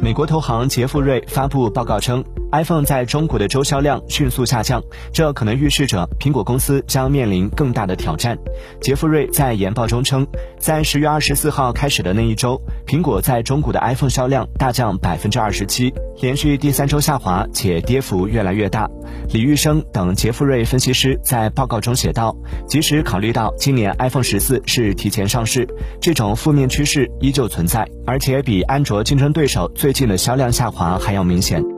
美国投行杰富瑞发布报告称，iPhone 在中国的周销量迅速下降，这可能预示着苹果公司将面临更大的挑战。杰富瑞在研报中称，在十月二十四号开始的那一周，苹果在中国的 iPhone 销量大降百分之二十七，连续第三周下滑，且跌幅越来越大。李玉生等杰富瑞分析师在报告中写道，即使考虑到今年 iPhone 十四是提前上市，这种负面趋势依旧存在，而且比安卓竞争对手最近的销量下滑还要明显。